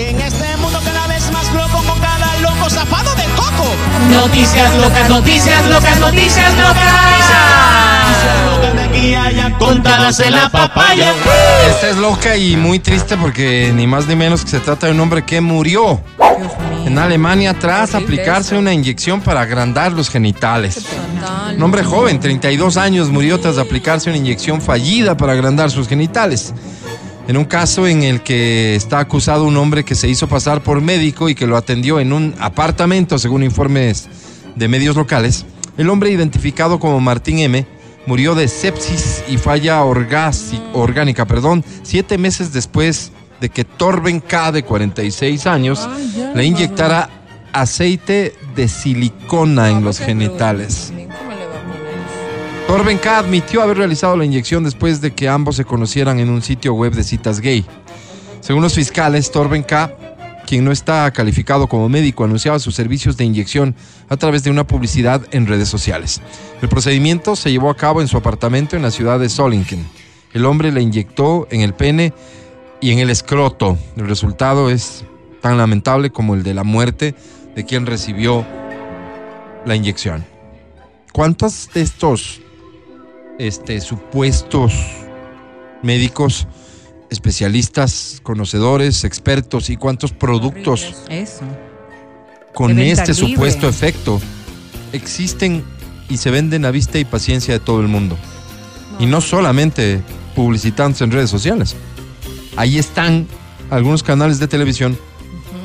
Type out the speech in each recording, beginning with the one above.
En este mundo cada vez más loco con cada loco zafado de coco. Noticias locas, noticias locas, noticias locas. de aquí allá contadas en la papaya. Esta es loca y muy triste porque ni más ni menos que se trata de un hombre que murió en Alemania tras aplicarse una inyección para agrandar los genitales. Un hombre joven, 32 años, murió tras aplicarse una inyección fallida para agrandar sus genitales. En un caso en el que está acusado un hombre que se hizo pasar por médico y que lo atendió en un apartamento, según informes de medios locales, el hombre identificado como Martín M murió de sepsis y falla orgánica, perdón, siete meses después de que Torben K, de 46 años, le inyectara aceite de silicona en No, los genitales. Eso? Torben K admitió haber realizado la inyección después de que ambos se conocieran en un sitio web de citas gay. Según los fiscales, Torben K, quien no está calificado como médico, anunciaba sus servicios de inyección a través de una publicidad en redes sociales. El procedimiento se llevó a cabo en su apartamento en la ciudad de Solingen. El hombre le inyectó en el pene y en el escroto. El resultado es tan lamentable como el de la muerte de quien recibió la inyección. ¿Cuántos de estos este, supuestos médicos, especialistas, conocedores, expertos y cuántos productos Eso. con este libre. supuesto efecto existen y se venden a vista y paciencia de todo el mundo? Y no solamente publicitándose en redes sociales. Ahí están algunos canales de televisión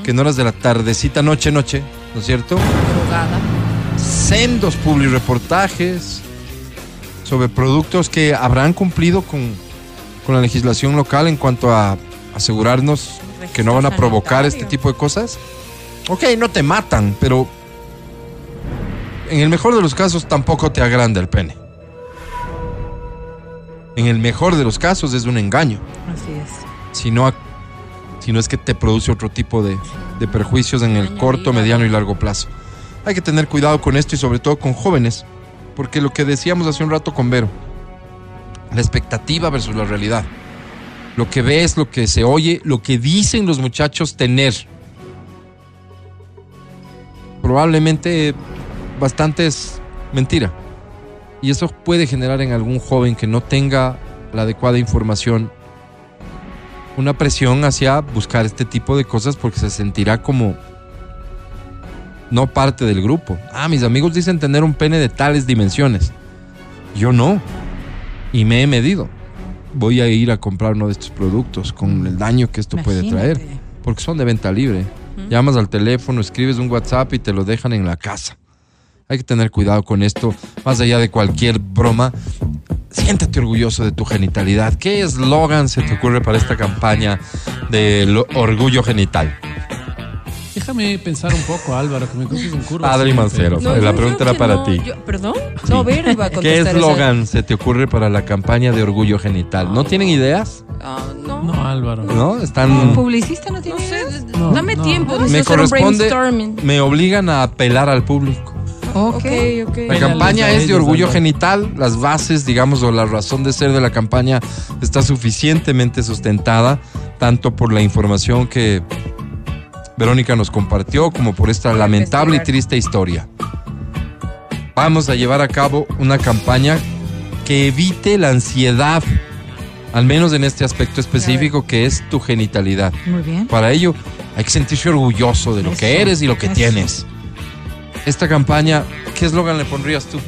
que en horas de la tardecita, noche, noche, ¿no es cierto? Sendos publireportajes sobre productos que habrán cumplido con, con la legislación local en cuanto a asegurarnos que no van a provocar este tipo de cosas. Ok, no te matan, pero en el mejor de los casos tampoco te agranda el pene. En el mejor de los casos es un engaño, Así es. si no, si no es que te produce otro tipo de, de perjuicios en el corto, mediano y largo plazo. Hay que tener cuidado con esto y sobre todo con jóvenes, porque lo que decíamos hace un rato con Vero, la expectativa versus la realidad. Lo que ves, lo que se oye, lo que dicen los muchachos tener. Probablemente bastante es mentira. Y eso puede generar en algún joven que no tenga la adecuada información una presión hacia buscar este tipo de cosas porque se sentirá como no parte del grupo. Ah, mis amigos dicen tener un pene de tales dimensiones. Yo no. Y me he medido. Voy a ir a comprar uno de estos productos con el daño que esto puede traer. Porque son de venta libre. Llamas al teléfono, escribes un WhatsApp y te lo dejan en la casa. Hay que tener cuidado con esto, más allá de cualquier broma. Siéntate orgulloso de tu genitalidad. ¿Qué eslogan se te ocurre para esta campaña del orgullo genital? Déjame pensar un poco, Álvaro, que me coges en curva. Padre siempre. Mancero. No, la pregunta era para no, ti. yo- ¿Perdón? No, Vero iba a ¿Qué esa- eslogan se te ocurre para la campaña de orgullo genital? ¿No tienen ideas? Ah, no. No, Álvaro. ¿No? Están... ¿Publicista no tiene No sé, ideas? No, dame no. tiempo. Me necesito hacer un corresponde... brainstorming. Me obligan a apelar al público. Ok, ok. La campaña es de orgullo genital. Las bases, digamos, o la razón de ser de la campaña está suficientemente sustentada, tanto por la información que Verónica nos compartió, como por esta lamentable y triste historia. Vamos a llevar a cabo una campaña que evite la ansiedad, al menos en este aspecto específico que es tu genitalidad. Muy bien. Para ello hay que sentirse orgulloso de lo que eres y lo que eso. tienes. Esta campaña, ¿qué eslogan le pondrías tú?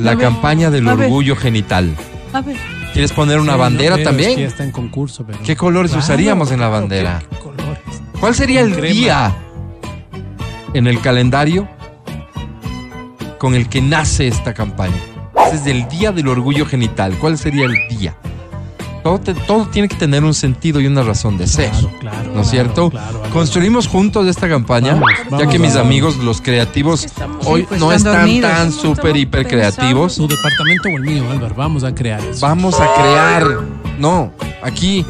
La A ver, campaña del a ver. orgullo genital. A ver. ¿Quieres poner una Sí, no, bandera pero es que ya también? está en concurso, pero. ¿Qué colores Claro, usaríamos en la bandera? ¿qué- qué colores? ¿Cuál sería el Crema. día en el calendario con el que nace esta campaña? Ese es el día del orgullo genital. ¿Cuál sería el día? Todo, te- todo tiene que tener un sentido y una razón de ser. Claro, claro. ¿No es claro, cierto? Construimos juntos esta campaña, Vamos, ya vamos, que mis vamos. amigos, los creativos, Estamos- hoy pues, no están dormidos. tan súper, hiper creativos. ¿Tu departamento o el mío, Álvaro? Vamos a crear eso. Vamos a crear, no, aquí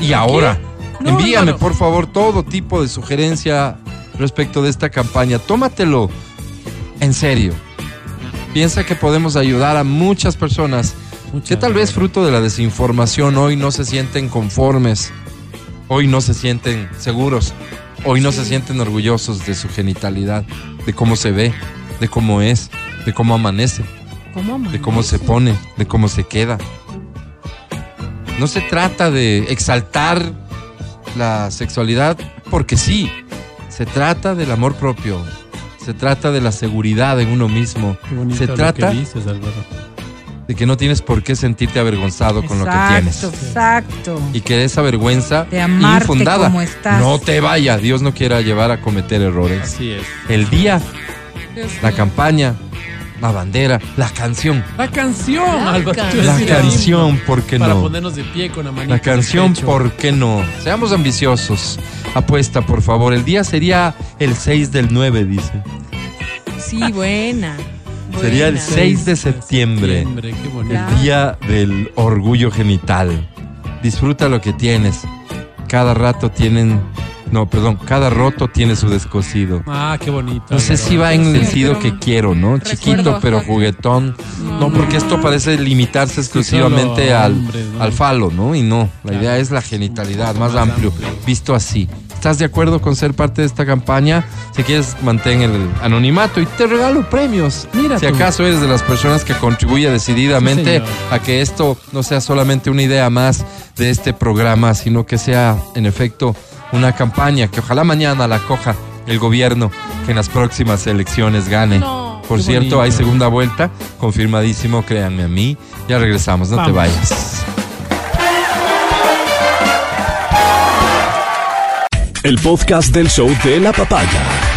y ahora. No, Envíame, por favor, todo tipo de sugerencia respecto de esta campaña. Tómatelo en serio. Piensa que podemos ayudar a muchas personas Muchas que tal vez fruto de la desinformación hoy no se sienten conformes hoy no se sienten seguros, hoy no se sienten orgullosos de su genitalidad, de cómo se ve, de cómo es, de cómo amanece, ¿Cómo de cómo se pone, de cómo se queda. No se trata de exaltar la sexualidad porque sí, se trata del amor propio, se trata de la seguridad en uno mismo, Qué se lo trata que dices, de que no tienes por qué sentirte avergonzado con lo que tienes. Exacto. Y que esa vergüenza De infundada como estás. no te vaya, Dios no quiera llevar a cometer errores. Así es. El día, la campaña, la bandera, la canción. La canción, La himno canción, ¿por qué Para no? ponernos de pie con la manita La canción, pecho. ¿por qué no? Seamos ambiciosos. Apuesta, por favor. El día sería el 6 del 9, dice. Sí, buena. Sería el buena. 6 de septiembre. Qué bonito. El día del orgullo genital. Disfruta lo que tienes. Cada rato tienen. No, perdón. Cada roto tiene su descosido. Ah, qué bonito. No sé si va en el sentido que quiero, ¿no? Chiquito pero juguetón. No, porque esto parece limitarse exclusivamente al, hombres, ¿no? al falo, ¿no? Y no, la idea es la genitalidad, más, Más amplio, amplio. visto así. ¿Estás de acuerdo con ser parte de esta campaña? Si quieres, mantén el anonimato y te regalo premios. Mira si tú. acaso eres de las personas que contribuye decididamente Sí, a que esto no sea solamente una idea más de este programa, sino que sea, en efecto, una campaña que ojalá mañana la coja el gobierno que en las próximas elecciones gane. No. Por cierto, bonito. hay segunda vuelta, confirmadísimo, créanme a mí. Ya regresamos, no te vayas. El podcast del show de la papaya.